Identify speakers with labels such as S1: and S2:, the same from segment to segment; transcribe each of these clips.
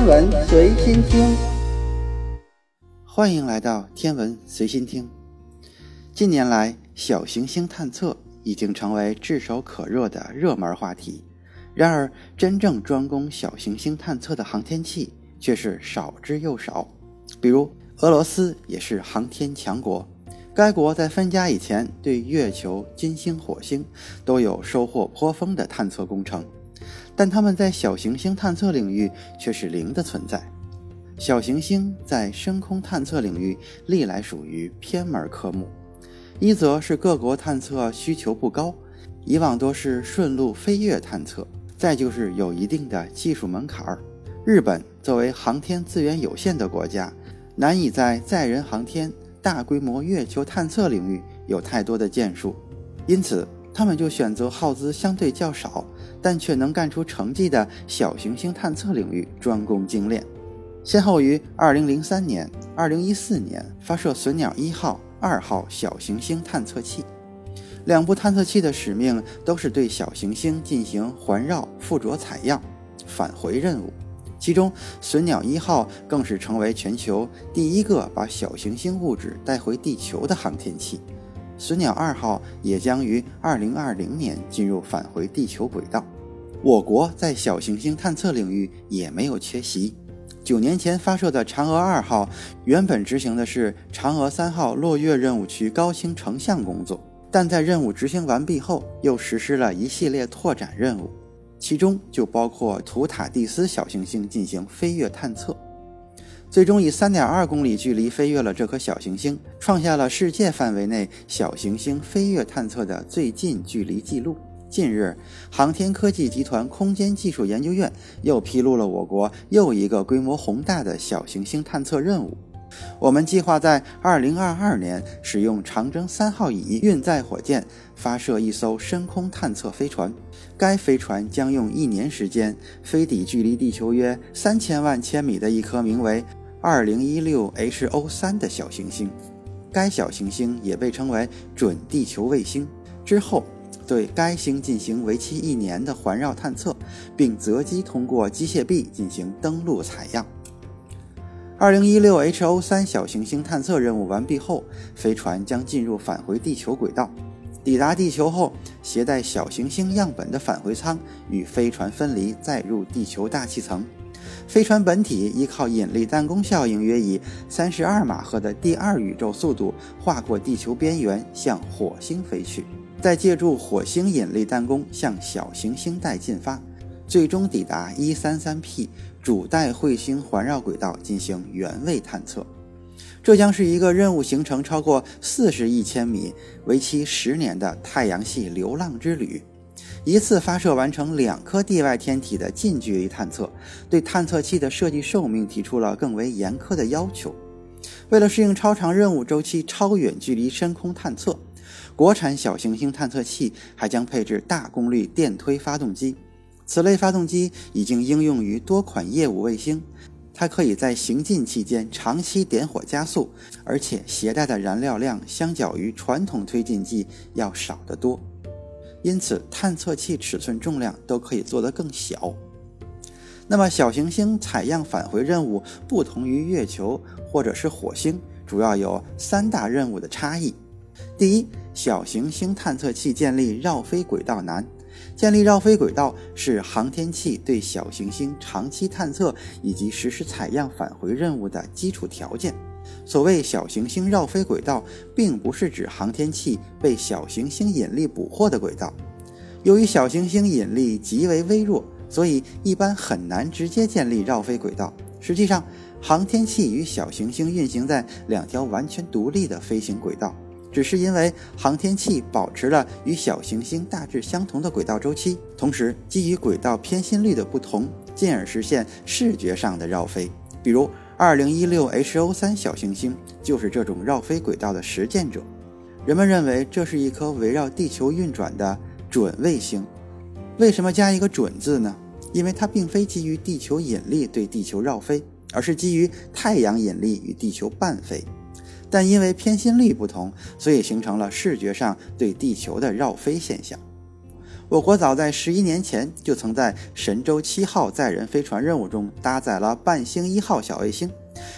S1: 天文随心听，
S2: 欢迎来到天文随心听。近年来，小行星探测已经成为炙手可热的热门话题。然而，真正专攻小行星探测的航天器却是少之又少。比如，俄罗斯也是航天强国，该国在分家以前，对月球、金星、火星都有收获颇丰的探测工程。但他们在小行星探测领域却是零的存在。小行星在深空探测领域历来属于偏门科目，一则是各国探测需求不高，以往多是顺路飞跃探测；再就是有一定的技术门槛儿。日本作为航天资源有限的国家，难以在载人航天、大规模月球探测领域有太多的建树，因此。他们就选择耗资相对较少，但却能干出成绩的小行星探测领域专攻精炼，先后于2003年、2014年发射隼鸟一号、二号小行星探测器。两部探测器的使命都是对小行星进行环绕、附着采样、返回任务。其中，隼鸟一号更是成为全球第一个把小行星物质带回地球的航天器。隼鸟二号也将于二零二零年进入返回地球轨道。我国在小行星探测领域也没有缺席。九年前发射的嫦娥二号，原本执行的是嫦娥三号落月任务区高清成像工作，但在任务执行完毕后，又实施了一系列拓展任务，其中就包括图塔蒂斯小行星进行飞跃探测。最终以三点二公里距离飞越了这颗小行星，创下了世界范围内小行星飞跃探测的最近距离记录。近日，航天科技集团空间技术研究院又披露了我国又一个规模宏大的小行星探测任务。我们计划在二零二二年使用长征三号乙运载火箭发射一艘深空探测飞船，该飞船将用一年时间飞抵距离地球约三千万千米的一颗名为。二零一六 HO 三的小行星，该小行星也被称为准地球卫星。之后，对该星进行为期一年的环绕探测，并择机通过机械臂进行登陆采样。二零一六 HO 三小行星探测任务完毕后，飞船将进入返回地球轨道。抵达地球后，携带小行星样本的返回舱与飞船分离，载入地球大气层。飞船本体依靠引力弹弓效应，约以三十二马赫的第二宇宙速度划过地球边缘，向火星飞去，再借助火星引力弹弓向小行星带进发，最终抵达一三三 P 主带彗星环绕轨道进行原位探测。这将是一个任务行程超过四十亿千米、为期十年的太阳系流浪之旅。一次发射完成两颗地外天体的近距离探测，对探测器的设计寿命提出了更为严苛的要求。为了适应超长任务周期、超远距离深空探测，国产小行星探测器还将配置大功率电推发动机。此类发动机已经应用于多款业务卫星，它可以在行进期间长期点火加速，而且携带的燃料量相较于传统推进剂要少得多。因此，探测器尺寸、重量都可以做得更小。那么，小行星采样返回任务不同于月球或者是火星，主要有三大任务的差异。第一，小行星探测器建立绕飞轨道难。建立绕飞轨道是航天器对小行星长期探测以及实施采样返回任务的基础条件。所谓小行星绕飞轨道，并不是指航天器被小行星引力捕获的轨道。由于小行星引力极为微弱，所以一般很难直接建立绕飞轨道。实际上，航天器与小行星运行在两条完全独立的飞行轨道，只是因为航天器保持了与小行星大致相同的轨道周期，同时基于轨道偏心率的不同，进而实现视觉上的绕飞。比如。二零一六 HO 三小行星就是这种绕飞轨道的实践者。人们认为这是一颗围绕地球运转的准卫星。为什么加一个“准”字呢？因为它并非基于地球引力对地球绕飞，而是基于太阳引力与地球伴飞。但因为偏心率不同，所以形成了视觉上对地球的绕飞现象。我国早在十一年前就曾在神舟七号载人飞船任务中搭载了伴星一号小卫星，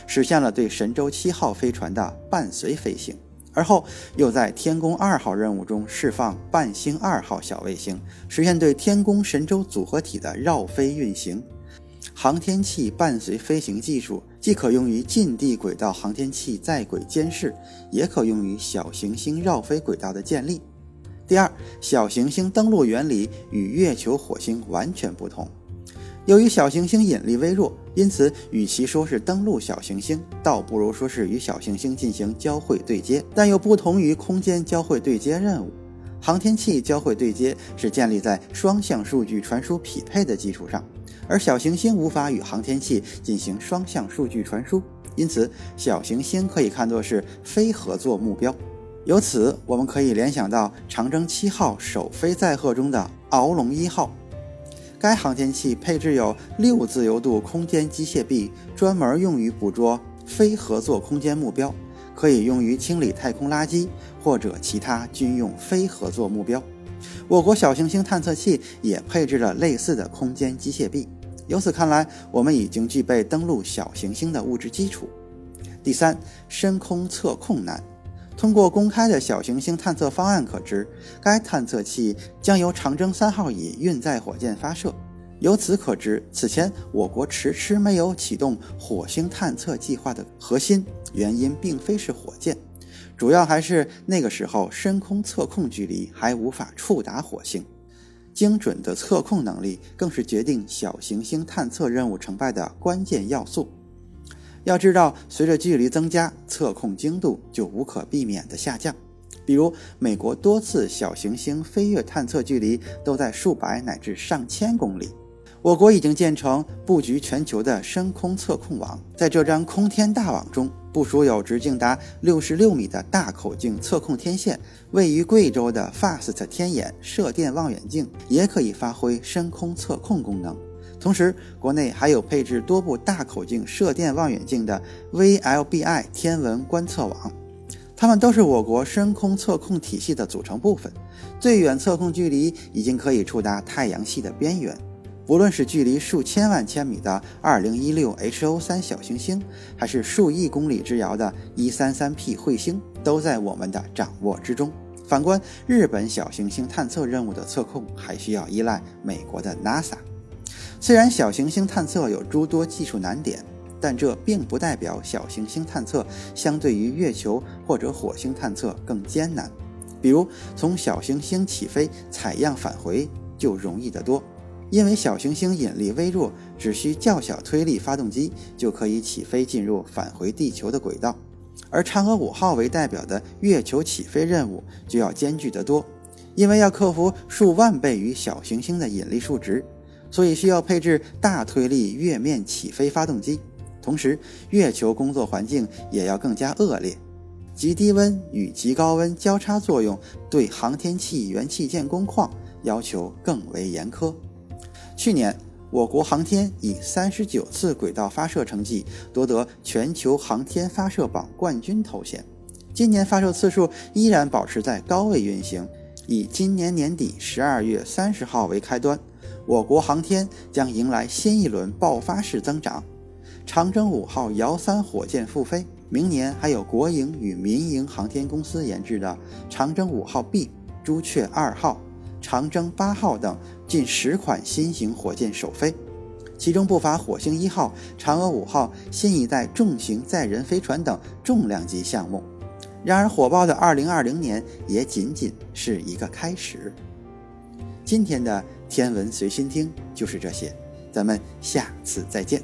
S2: 实现了对神舟七号飞船的伴随飞行。而后又在天宫二号任务中释放伴星二号小卫星，实现对天宫神舟组合体的绕飞运行。航天器伴随飞行技术既可用于近地轨道航天器在轨监视，也可用于小行星绕飞轨道的建立。第二，小行星登陆原理与月球、火星完全不同。由于小行星引力微弱，因此与其说是登陆小行星，倒不如说是与小行星进行交会对接。但又不同于空间交会对接任务，航天器交会对接是建立在双向数据传输匹配的基础上，而小行星无法与航天器进行双向数据传输，因此小行星可以看作是非合作目标。由此，我们可以联想到长征七号首飞载荷中的鳌龙一号，该航天器配置有六自由度空间机械臂，专门用于捕捉非合作空间目标，可以用于清理太空垃圾或者其他军用非合作目标。我国小行星探测器也配置了类似的空间机械臂。由此看来，我们已经具备登陆小行星的物质基础。第三，深空测控难。通过公开的小行星探测方案可知，该探测器将由长征三号乙运载火箭发射。由此可知，此前我国迟迟没有启动火星探测计划的核心原因，并非是火箭，主要还是那个时候深空测控距离还无法触达火星。精准的测控能力更是决定小行星探测任务成败的关键要素。要知道，随着距离增加，测控精度就无可避免的下降。比如，美国多次小行星飞越探测距离都在数百乃至上千公里，我国已经建成布局全球的深空测控网。在这张空天大网中，部署有直径达六十六米的大口径测控天线。位于贵州的 FAST 天眼射电望远镜也可以发挥深空测控功能。同时，国内还有配置多部大口径射电望远镜的 VLBI 天文观测网，它们都是我国深空测控体系的组成部分。最远测控距离已经可以触达太阳系的边缘，不论是距离数千万千米的2016 HO3 小行星，还是数亿公里之遥的 133P 彗星，都在我们的掌握之中。反观日本小行星探测任务的测控，还需要依赖美国的 NASA。虽然小行星探测有诸多技术难点，但这并不代表小行星探测相对于月球或者火星探测更艰难。比如，从小行星起飞采样返回就容易得多，因为小行星引力微弱，只需较小推力发动机就可以起飞进入返回地球的轨道。而嫦娥五号为代表的月球起飞任务就要艰巨得多，因为要克服数万倍于小行星的引力数值。所以需要配置大推力月面起飞发动机，同时月球工作环境也要更加恶劣，极低温与极高温交叉作用对航天器元器件工况要求更为严苛。去年，我国航天以三十九次轨道发射成绩夺得全球航天发射榜冠军头衔，今年发射次数依然保持在高位运行，以今年年底十二月三十号为开端。我国航天将迎来新一轮爆发式增长，长征五号遥三火箭复飞，明年还有国营与民营航天公司研制的长征五号 B、朱雀二号、长征八号等近十款新型火箭首飞，其中不乏火星一号、嫦娥五号、新一代重型载人飞船等重量级项目。然而，火爆的2020年也仅仅是一个开始。今天的。天文随心听就是这些，咱们下次再见。